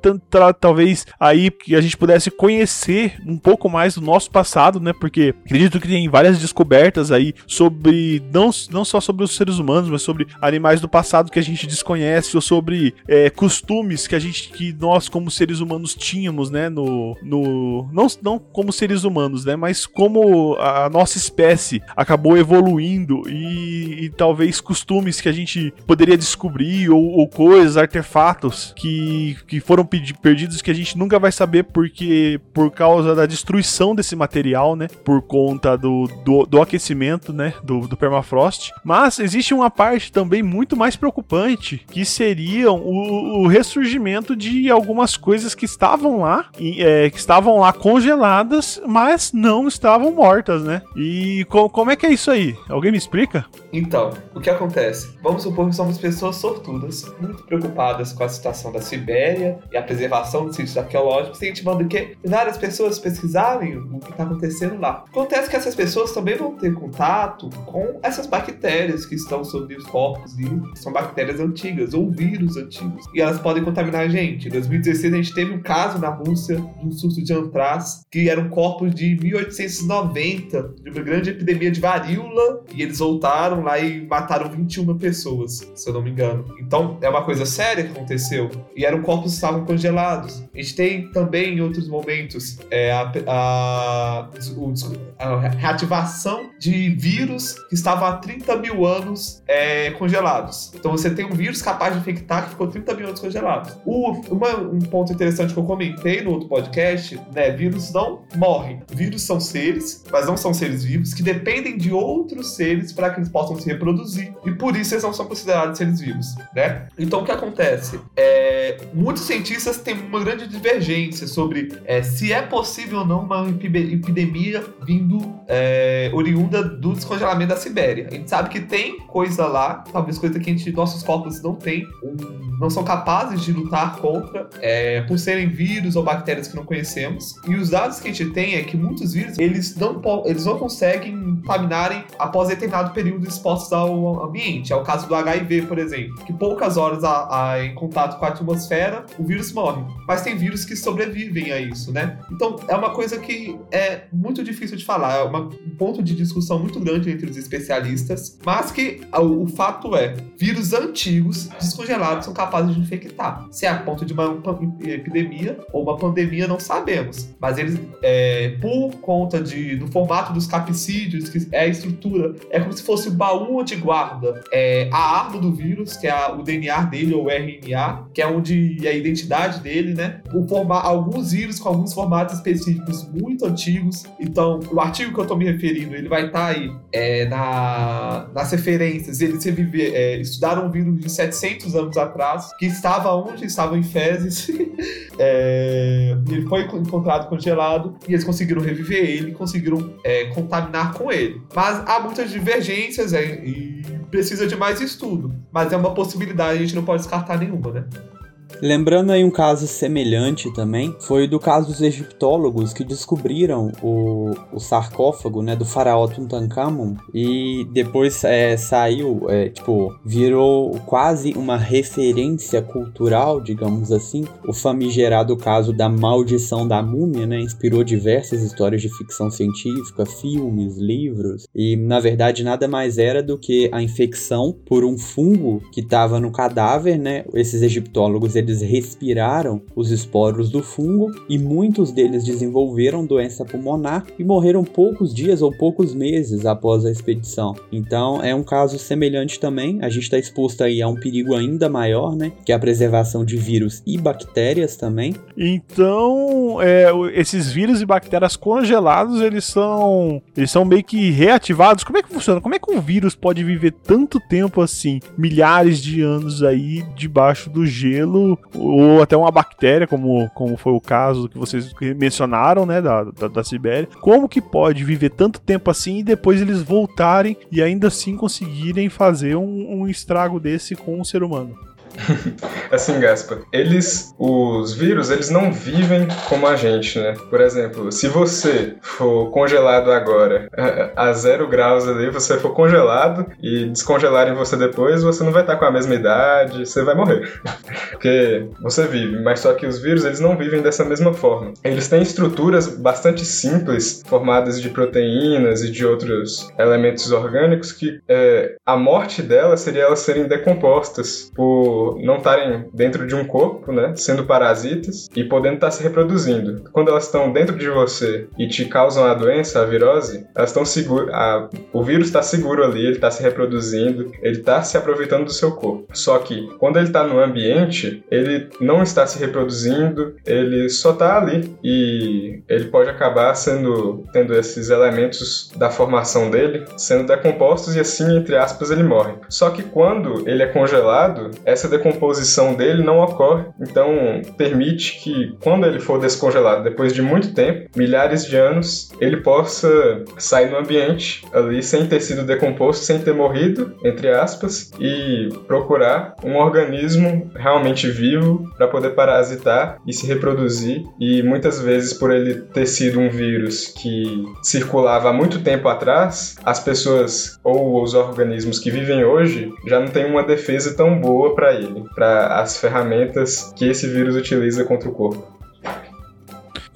talvez aí que a gente pudesse conhecer um pouco mais do nosso passado, né? Porque acredito que tem várias descobertas aí sobre, não, não só sobre os seres humanos, mas sobre animais do passado que a gente desconhece, ou sobre é, costumes que a gente, que nós como seres humanos tínhamos, né? No, no, não, não como seres humanos, né? Mas como a nossa espécie acabou evoluindo e, e talvez costumes que a gente poderia descobrir ou, ou coisas, artefatos que, que foram perdidos que a gente nunca vai saber porque por causa da destruição desse material, né? Por conta do, do, do aquecimento, né? Do, do permafrost. Mas existe uma parte também muito mais preocupante que seriam o, o ressurgimento de algumas coisas que estavam lá, é, que estavam lá congeladas, mas não estavam mortas, né? E co como é que é isso aí? Alguém me explica? Então, o que acontece? Vamos supor que somos pessoas sortudas, muito preocupadas com a situação da Sibéria e a preservação dos sítios arqueológicos, incentivando que várias pessoas pesquisarem o que está acontecendo lá. Acontece que essas pessoas também vão ter contato com essas bactérias que estão sobre os corpos e são bactérias antigas ou vírus antigos. E elas podem contaminar a gente. Em 2016 a gente teve um caso na Rússia de um surto de antraz que eram corpos de 1890, de uma grande epidemia de varíola, e eles voltaram lá e mataram 21 pessoas, se eu não me engano. Então é uma coisa séria que aconteceu. E eram corpos que estavam congelados. A gente tem também em outros momentos é, a, a, a, reativação de vírus que estavam há 30 mil anos é, congelados. Então você tem um vírus capaz de infectar que ficou 30 mil anos congelado. O, uma, um ponto interessante que eu comentei no outro podcast, né? Vírus não morrem. Vírus são seres, mas não são seres vivos, que dependem de outros seres para que eles possam se reproduzir. E por isso eles não são considerados seres vivos, né? Então o que acontece? É, muitos cientistas têm uma grande divergência sobre é, se é possível ou não uma epidemia vindo é, oriunda do descongelamento da Sibéria. A gente sabe que tem coisa lá, talvez coisa que a gente, nossos corpos não um, não são capazes de lutar contra, é, por serem vírus ou bactérias que não conhecemos. E os dados que a gente tem é que muitos vírus eles não, eles não conseguem contaminarem após determinado período expostos ao ambiente. É o caso do HIV, por exemplo, que poucas horas a, a, em contato com a atmosfera, o vírus morre. Mas tem vírus que sobrevivem a isso, né? Então é uma coisa que é muito difícil de falar, é uma, um ponto de discussão muito grande entre os especialistas, mas que o, o fato é, vírus antigos descongelados são capazes de infectar. Se é a ponto de uma epidemia ou uma pandemia, não sabemos. Mas eles, é, por conta de, do formato dos capsídeos, que é a estrutura, é como se fosse o baú de guarda, é, a arma do vírus, que é a, o DNA dele, ou RNA, que é onde é a identidade dele, né? O forma, alguns vírus com alguns formatos específicos muito antigos. Então, o artigo que eu estou me referindo, ele vai estar tá aí é, na, nas referências. Eles reviver, é, estudaram um vírus de 700 anos atrás, que estava onde estava em fezes. é, ele foi encontrado congelado e eles conseguiram reviver ele, conseguiram é, contaminar com ele. Mas há muitas divergências é, e precisa de mais estudo. Mas é uma possibilidade, a gente não pode descartar nenhuma, né? Lembrando aí um caso semelhante também, foi do caso dos egiptólogos que descobriram o, o sarcófago, né, do faraó Tutankhamon e depois é, saiu, é, tipo, virou quase uma referência cultural, digamos assim, o famigerado caso da maldição da múmia, né, inspirou diversas histórias de ficção científica, filmes, livros e na verdade nada mais era do que a infecção por um fungo que estava no cadáver, né, esses egiptólogos eles respiraram os esporos do fungo e muitos deles desenvolveram doença pulmonar e morreram poucos dias ou poucos meses após a expedição. Então é um caso semelhante também. A gente está exposto aí a um perigo ainda maior, né? Que é a preservação de vírus e bactérias também. Então, é, esses vírus e bactérias congelados, eles são, eles são meio que reativados. Como é que funciona? Como é que um vírus pode viver tanto tempo assim, milhares de anos aí debaixo do gelo, ou até uma bactéria, como, como foi o caso que vocês mencionaram, né, da, da, da Sibéria? Como que pode viver tanto tempo assim e depois eles voltarem e ainda assim conseguirem fazer um, um estrago desse com o ser humano? Assim, Gaspa, eles, os vírus, eles não vivem como a gente, né? Por exemplo, se você for congelado agora a zero graus ali, você for congelado e descongelarem você depois, você não vai estar com a mesma idade, você vai morrer. Porque você vive, mas só que os vírus, eles não vivem dessa mesma forma. Eles têm estruturas bastante simples, formadas de proteínas e de outros elementos orgânicos, que é, a morte delas seria elas serem decompostas por não estarem dentro de um corpo, né, sendo parasitas e podendo estar se reproduzindo. Quando elas estão dentro de você e te causam a doença, a virose, elas estão seguras, o vírus está seguro ali, ele está se reproduzindo, ele está se aproveitando do seu corpo. Só que quando ele está no ambiente, ele não está se reproduzindo, ele só está ali e ele pode acabar sendo tendo esses elementos da formação dele sendo decompostos e assim entre aspas ele morre. Só que quando ele é congelado, essa decomposição dele não ocorre, então permite que quando ele for descongelado depois de muito tempo, milhares de anos, ele possa sair no ambiente ali sem ter sido decomposto, sem ter morrido, entre aspas, e procurar um organismo realmente vivo para poder parasitar e se reproduzir. E muitas vezes por ele ter sido um vírus que circulava há muito tempo atrás, as pessoas ou os organismos que vivem hoje já não têm uma defesa tão boa para ele para as ferramentas que esse vírus utiliza contra o corpo.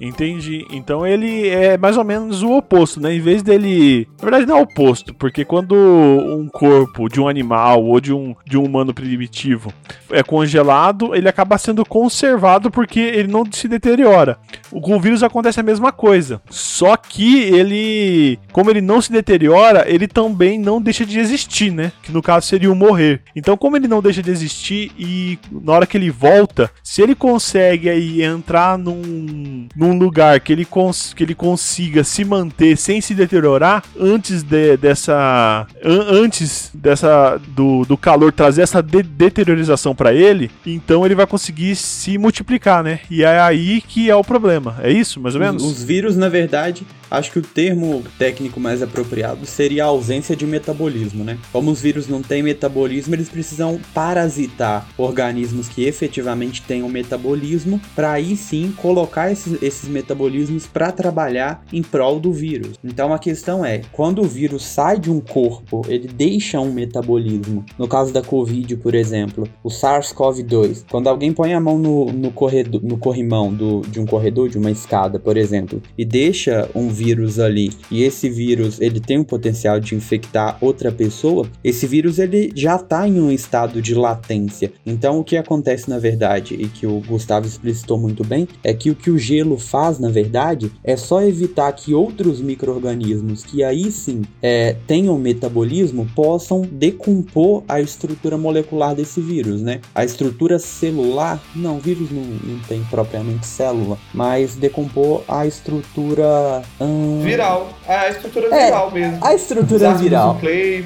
Entendi. Então ele é mais ou menos o oposto, né? Em vez dele. Na verdade, não é o oposto, porque quando um corpo de um animal ou de um, de um humano primitivo é congelado, ele acaba sendo conservado porque ele não se deteriora. Com o vírus acontece a mesma coisa. Só que ele. Como ele não se deteriora, ele também não deixa de existir, né? Que no caso seria o morrer. Então, como ele não deixa de existir e na hora que ele volta, se ele consegue aí entrar num, num um lugar que ele, cons que ele consiga se manter sem se deteriorar antes de, dessa an antes dessa do, do calor trazer essa de deteriorização para ele, então ele vai conseguir se multiplicar, né? E é aí que é o problema. É isso, mais ou menos? Os, os vírus, na verdade, acho que o termo técnico mais apropriado seria a ausência de metabolismo, né? Como os vírus não têm metabolismo, eles precisam parasitar organismos que efetivamente tenham metabolismo para aí sim colocar esses, esses metabolismos para trabalhar em prol do vírus. Então a questão é, quando o vírus sai de um corpo, ele deixa um metabolismo. No caso da Covid, por exemplo, o SARS-CoV-2, quando alguém põe a mão no, no, corredor, no corrimão do, de um corredor, de uma escada, por exemplo, e deixa um vírus vírus ali e esse vírus ele tem o potencial de infectar outra pessoa, esse vírus ele já está em um estado de latência. Então o que acontece na verdade e que o Gustavo explicitou muito bem é que o que o gelo faz na verdade é só evitar que outros micro-organismos que aí sim é, tenham metabolismo possam decompor a estrutura molecular desse vírus, né? A estrutura celular, não, vírus não, não tem propriamente célula, mas decompor a estrutura Hum... Viral. É a estrutura é, viral mesmo. A estrutura viral.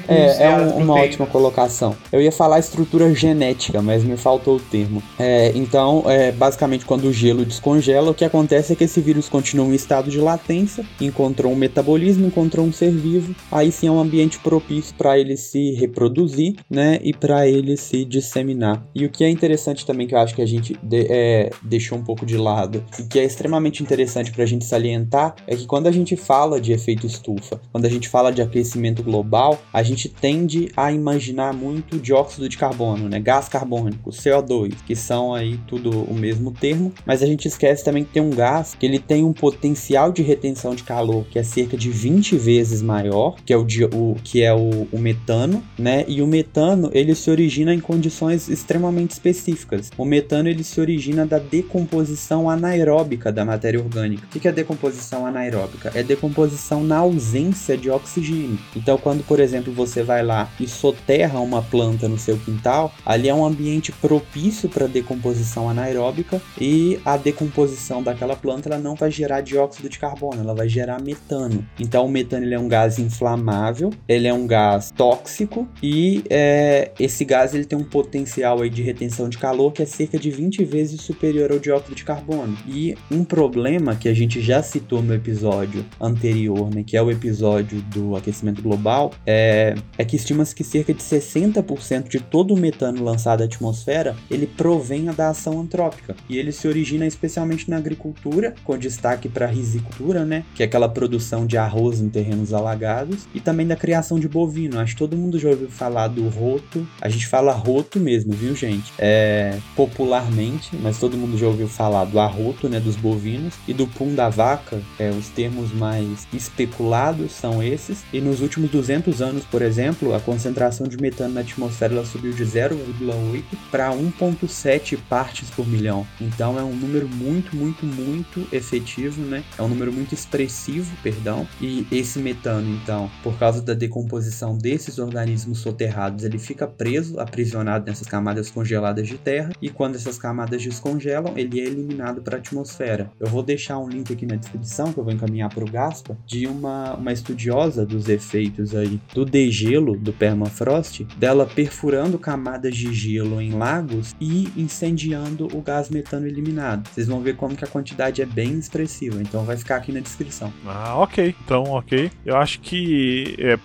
é, é um, uma ótima colocação. Eu ia falar estrutura genética, mas me faltou o termo. É, então, é, basicamente, quando o gelo descongela, o que acontece é que esse vírus continua em estado de latência, encontrou um metabolismo, encontrou um ser vivo, aí sim é um ambiente propício para ele se reproduzir, né, e para ele se disseminar. E o que é interessante também, que eu acho que a gente de, é, deixou um pouco de lado, e que é extremamente interessante para a gente salientar, é que quando quando a gente fala de efeito estufa, quando a gente fala de aquecimento global, a gente tende a imaginar muito dióxido de carbono, né? Gás carbônico, CO2, que são aí tudo o mesmo termo, mas a gente esquece também que tem um gás que ele tem um potencial de retenção de calor que é cerca de 20 vezes maior, que é o, o que é o, o metano, né? E o metano ele se origina em condições extremamente específicas. O metano ele se origina da decomposição anaeróbica da matéria orgânica. O que é decomposição anaeróbica? É decomposição na ausência de oxigênio. Então, quando, por exemplo, você vai lá e soterra uma planta no seu quintal, ali é um ambiente propício para decomposição anaeróbica e a decomposição daquela planta ela não vai gerar dióxido de carbono, ela vai gerar metano. Então, o metano ele é um gás inflamável, ele é um gás tóxico e é, esse gás ele tem um potencial aí de retenção de calor que é cerca de 20 vezes superior ao dióxido de carbono. E um problema que a gente já citou no episódio anterior, né, que é o episódio do aquecimento global, é, é que estima-se que cerca de 60% de todo o metano lançado à atmosfera ele provém da ação antrópica e ele se origina especialmente na agricultura, com destaque para a risicultura, né, que é aquela produção de arroz em terrenos alagados, e também da criação de bovino. Acho que todo mundo já ouviu falar do roto. A gente fala roto mesmo, viu, gente? É, popularmente, mas todo mundo já ouviu falar do arroto, né, dos bovinos, e do pum da vaca. É, os termos mais especulados são esses. E nos últimos 200 anos, por exemplo, a concentração de metano na atmosfera subiu de 0,8 para 1,7 partes por milhão. Então é um número muito, muito, muito efetivo, né? É um número muito expressivo, perdão. E esse metano, então, por causa da decomposição desses organismos soterrados, ele fica preso, aprisionado nessas camadas congeladas de terra. E quando essas camadas descongelam, ele é eliminado para a atmosfera. Eu vou deixar um link aqui na descrição que eu vou encaminhar para o Gaspa de uma, uma estudiosa dos efeitos aí do degelo do permafrost, dela perfurando camadas de gelo em lagos e incendiando o gás metano eliminado. Vocês vão ver como que a quantidade é bem expressiva, então vai ficar aqui na descrição. Ah, ok. Então, ok. Eu acho que é,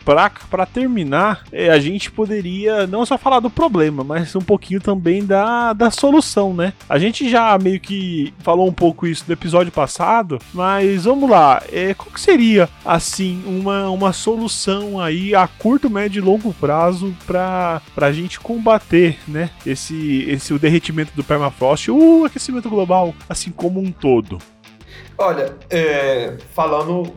pra terminar, é, a gente poderia não só falar do problema, mas um pouquinho também da, da solução, né? A gente já meio que falou um pouco isso no episódio passado, mas vamos lá. É, qual que seria, assim, uma, uma solução aí a curto, médio e longo prazo para a gente combater, né? Esse, esse o derretimento do permafrost, o aquecimento global, assim como um todo. Olha, é, falando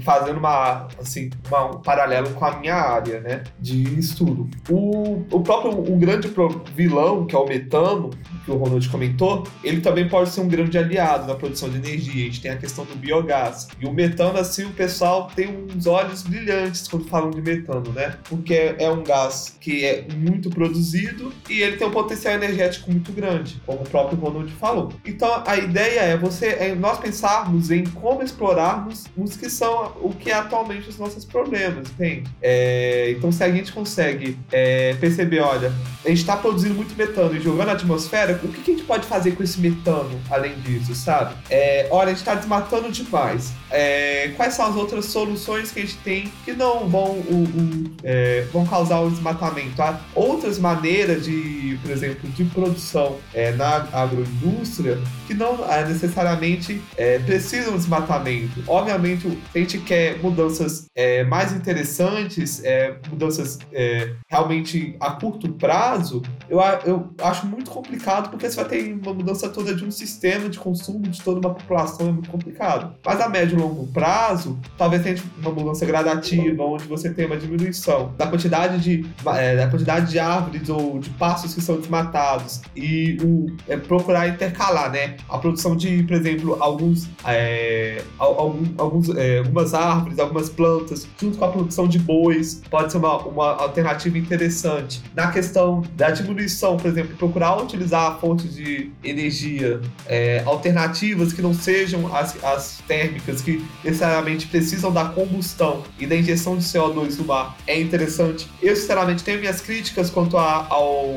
fazendo uma, assim, uma, um paralelo com a minha área, né, de estudo. O, o próprio, um grande vilão, que é o metano, que o Ronald comentou, ele também pode ser um grande aliado na produção de energia. A gente tem a questão do biogás. E o metano, assim, o pessoal tem uns olhos brilhantes quando falam de metano, né? Porque é, é um gás que é muito produzido e ele tem um potencial energético muito grande, como o próprio Ronald falou. Então, a ideia é você, é nós pensarmos em como explorarmos os que são o que é atualmente os nossos problemas, entende? É, então, se a gente consegue é, perceber, olha, a gente está produzindo muito metano e jogando na atmosfera, o que, que, a gente pode fazer com esse metano além disso, sabe? É, olha, a gente está desmatando demais. É, quais são as outras soluções que a gente tem que não vão, o, o, é, vão causar o desmatamento? Há outras maneiras de, por exemplo, de produção é, na agroindústria que não necessariamente precisam de desmatamento. Obviamente, a gente quer mudanças é, mais interessantes, é, mudanças é, realmente a curto prazo, eu, eu acho muito complicado porque você vai ter uma mudança toda de um sistema de consumo de toda uma população, é muito complicado. Mas a médio e longo prazo, talvez tenha uma mudança gradativa, onde você tem uma diminuição da quantidade de, é, da quantidade de árvores ou de pastos que são desmatados e o, é, procurar intercalar, né? A produção de, por exemplo, alguns, é, alguns, algumas árvores, algumas plantas, junto com a produção de bois, pode ser uma, uma alternativa interessante. Na questão da diminuição, por exemplo, procurar utilizar fontes de energia é, alternativas que não sejam as, as térmicas, que necessariamente precisam da combustão e da injeção de CO2 no mar, é interessante. Eu, sinceramente, tenho minhas críticas quanto a, ao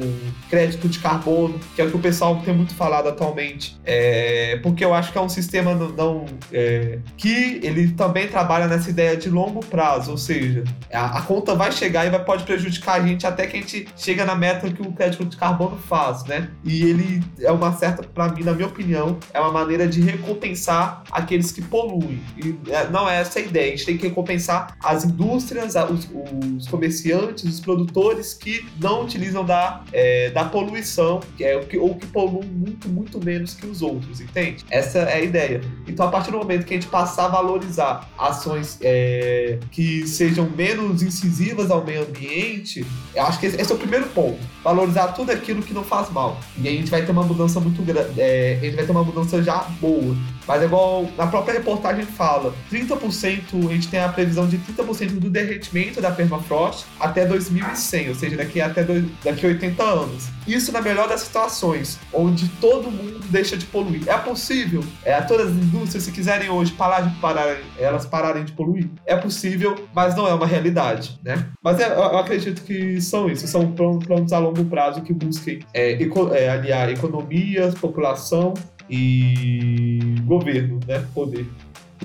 crédito de carbono, que é o que o pessoal tem muito falado atualmente, é, porque eu acho que é um sistema não, não é, que ele também trabalha nessa ideia de longo prazo, ou seja, a, a, conta vai chegar e vai, pode prejudicar a gente até que a gente chega na meta que o crédito de carbono faz, né? E ele é uma certa, para mim, na minha opinião, é uma maneira de recompensar aqueles que poluem. E é, não é essa a ideia. A gente tem que recompensar as indústrias, os, os comerciantes, os produtores que não utilizam da, é, da poluição, que é, ou que poluem muito, muito menos que os outros, entende? Essa é a ideia. Então, a partir do momento que a gente passar a valorizar ações é, que sejam menos incisivas ao meio ambiente, eu acho que esse é o primeiro ponto. Valorizar tudo aquilo que não faz mal. E aí a gente vai ter uma mudança muito grande. É, a gente vai ter uma mudança já boa. Mas é igual na própria reportagem fala: 30%, a gente tem a previsão de 30% do derretimento da permafrost até 2100, ou seja, daqui até dois, daqui a 80 anos. Isso na melhor das situações, onde todo mundo deixa de poluir. É possível? É, todas as indústrias, se quiserem hoje parar de parar, elas pararem de poluir? É possível, mas não é uma realidade, né? Mas é, eu acredito que são isso, são planos a longo prazo que busquem é, eco, é, aliar economias, população e governo, né? Poder.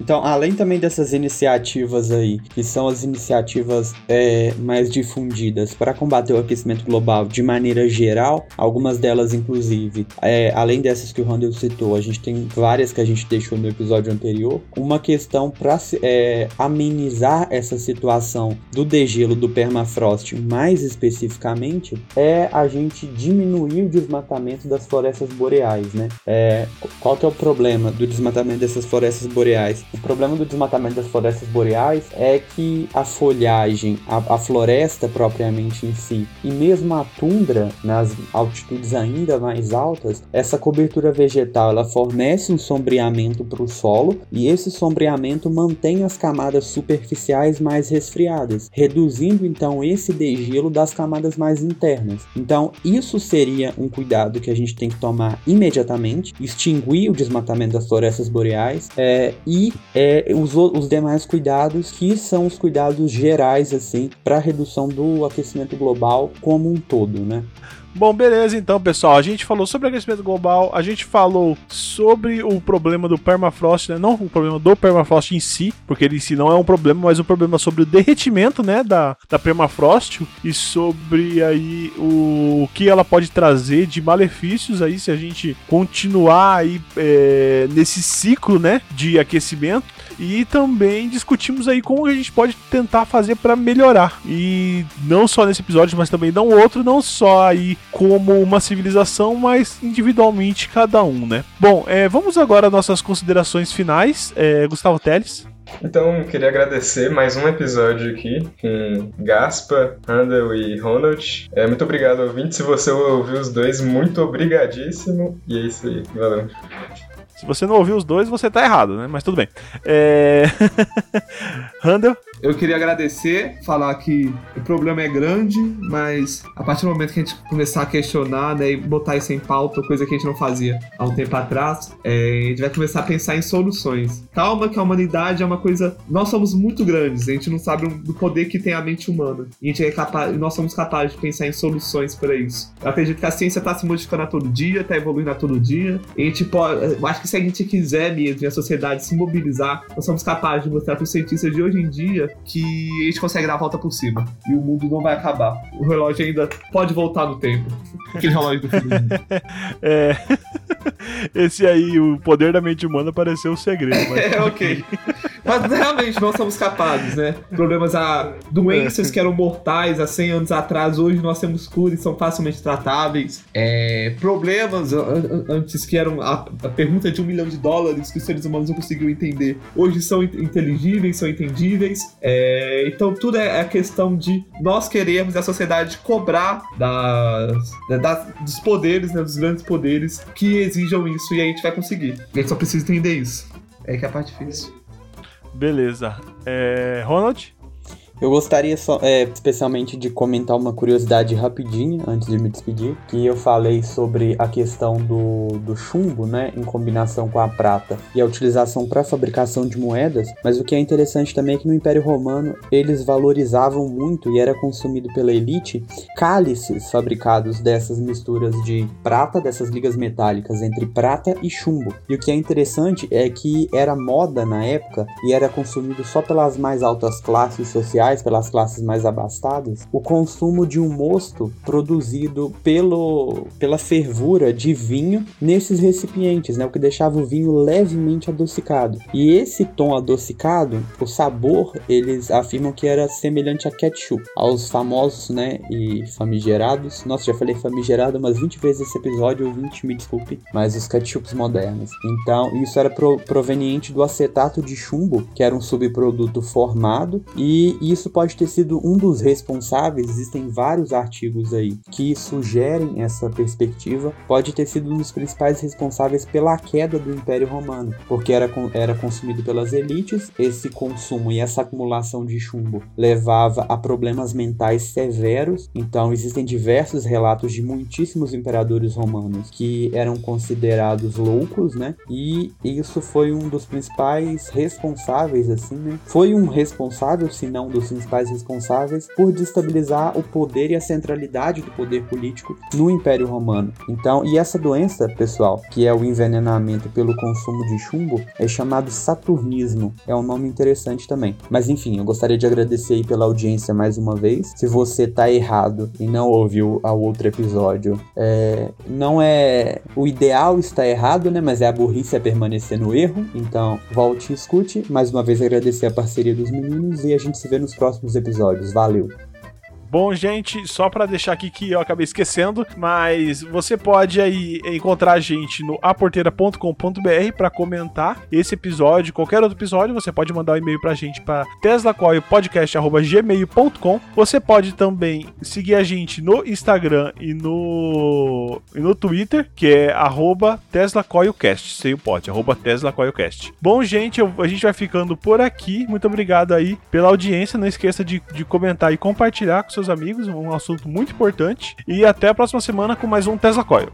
Então, além também dessas iniciativas aí, que são as iniciativas é, mais difundidas para combater o aquecimento global de maneira geral, algumas delas, inclusive, é, além dessas que o Randall citou, a gente tem várias que a gente deixou no episódio anterior. Uma questão para é, amenizar essa situação do degelo do permafrost, mais especificamente, é a gente diminuir o desmatamento das florestas boreais, né? É, qual que é o problema do desmatamento dessas florestas boreais? O problema do desmatamento das florestas boreais é que a folhagem, a, a floresta propriamente em si, e mesmo a tundra, nas altitudes ainda mais altas, essa cobertura vegetal ela fornece um sombreamento para o solo e esse sombreamento mantém as camadas superficiais mais resfriadas, reduzindo então esse degelo das camadas mais internas. Então, isso seria um cuidado que a gente tem que tomar imediatamente, extinguir o desmatamento das florestas boreais é, e é, os, os demais cuidados que são os cuidados gerais assim para redução do aquecimento global como um todo, né? Bom, beleza então, pessoal. A gente falou sobre aquecimento global, a gente falou sobre o problema do permafrost, né? Não o problema do permafrost em si, porque ele em si não é um problema, mas o um problema sobre o derretimento, né, da, da permafrost e sobre aí o, o que ela pode trazer de malefícios aí se a gente continuar aí é, nesse ciclo, né, de aquecimento e também discutimos aí como a gente pode tentar fazer para melhorar. E não só nesse episódio, mas também não outro, não só aí como uma civilização, mas individualmente cada um, né? Bom, é, vamos agora às nossas considerações finais. É, Gustavo Teles. Então, queria agradecer mais um episódio aqui com Gaspa, Handel e Ronald. É, muito obrigado, ouvinte. Se você ouviu os dois, muito obrigadíssimo. E é isso aí. Valeu. Se você não ouviu os dois, você tá errado, né? Mas tudo bem. É... Handel? Eu queria agradecer, falar que o problema é grande, mas a partir do momento que a gente começar a questionar né, e botar isso em pauta, coisa que a gente não fazia há um tempo atrás, é, a gente vai começar a pensar em soluções. Calma que a humanidade é uma coisa... Nós somos muito grandes, a gente não sabe do poder que tem a mente humana. E a gente é capaz, nós somos capazes de pensar em soluções para isso. Eu acredito que a ciência está se modificando a todo dia, está evoluindo a todo dia. E a gente pode... Eu acho que se a gente quiser mesmo e a sociedade se mobilizar, nós somos capazes de mostrar para os cientistas de hoje em dia que a gente consegue dar a volta por cima. E o mundo não vai acabar. O relógio ainda pode voltar no tempo. Aquele relógio do filme. é. Esse aí, o poder da mente humana pareceu o segredo. Mas... É, ok. Mas realmente não somos capazes, né? Problemas a doenças que eram mortais há 100 anos atrás, hoje nós temos cura e são facilmente tratáveis. É, problemas antes que eram a, a, pergunta de um milhão de dólares que os seres humanos não conseguiam entender, hoje são inteligíveis, são entendíveis. É, então tudo é a questão de nós queremos a sociedade cobrar das, das, dos poderes, né, dos grandes poderes que exijam isso e a gente vai conseguir. A gente só precisa entender isso. É que é a parte difícil. Beleza. É, Ronald? Eu gostaria só, é, especialmente de comentar uma curiosidade rapidinha antes de me despedir, que eu falei sobre a questão do, do chumbo, né, em combinação com a prata e a utilização para fabricação de moedas, mas o que é interessante também é que no Império Romano eles valorizavam muito e era consumido pela elite cálices fabricados dessas misturas de prata, dessas ligas metálicas entre prata e chumbo. E o que é interessante é que era moda na época e era consumido só pelas mais altas classes sociais, pelas classes mais abastadas, o consumo de um mosto produzido pelo, pela fervura de vinho nesses recipientes, né, o que deixava o vinho levemente adocicado. E esse tom adocicado, o sabor, eles afirmam que era semelhante a ketchup, aos famosos, né, e famigerados. Nossa, já falei famigerado umas 20 vezes esse episódio, 20, me desculpe, mas os ketchups modernos. Então, isso era pro, proveniente do acetato de chumbo, que era um subproduto formado, e isso pode ter sido um dos responsáveis. Existem vários artigos aí que sugerem essa perspectiva. Pode ter sido um dos principais responsáveis pela queda do Império Romano, porque era, era consumido pelas elites. Esse consumo e essa acumulação de chumbo levava a problemas mentais severos. Então, existem diversos relatos de muitíssimos imperadores romanos que eram considerados loucos, né? E isso foi um dos principais responsáveis, assim, né? Foi um responsável, se não um dos principais responsáveis, por destabilizar o poder e a centralidade do poder político no Império Romano. Então, e essa doença, pessoal, que é o envenenamento pelo consumo de chumbo, é chamado saturnismo. É um nome interessante também. Mas enfim, eu gostaria de agradecer aí pela audiência mais uma vez. Se você tá errado e não ouviu ao outro episódio, é, não é o ideal está errado, né? Mas é a burrice a permanecer no erro. Então, volte e escute. Mais uma vez agradecer a parceria dos meninos e a gente se vê nos próximos episódios. Valeu! Bom, gente, só para deixar aqui que eu acabei esquecendo, mas você pode aí encontrar a gente no aporteira.com.br para comentar esse episódio, qualquer outro episódio, você pode mandar um e-mail pra gente para teslacoilpodcast@gmail.com. Você pode também seguir a gente no Instagram e no e no Twitter, que é @teslacoilcast, sem o pote, @teslacoilcast. Bom, gente, eu, a gente vai ficando por aqui. Muito obrigado aí pela audiência. Não esqueça de, de comentar e compartilhar com seus amigos, um assunto muito importante. E até a próxima semana com mais um Tesla Coil.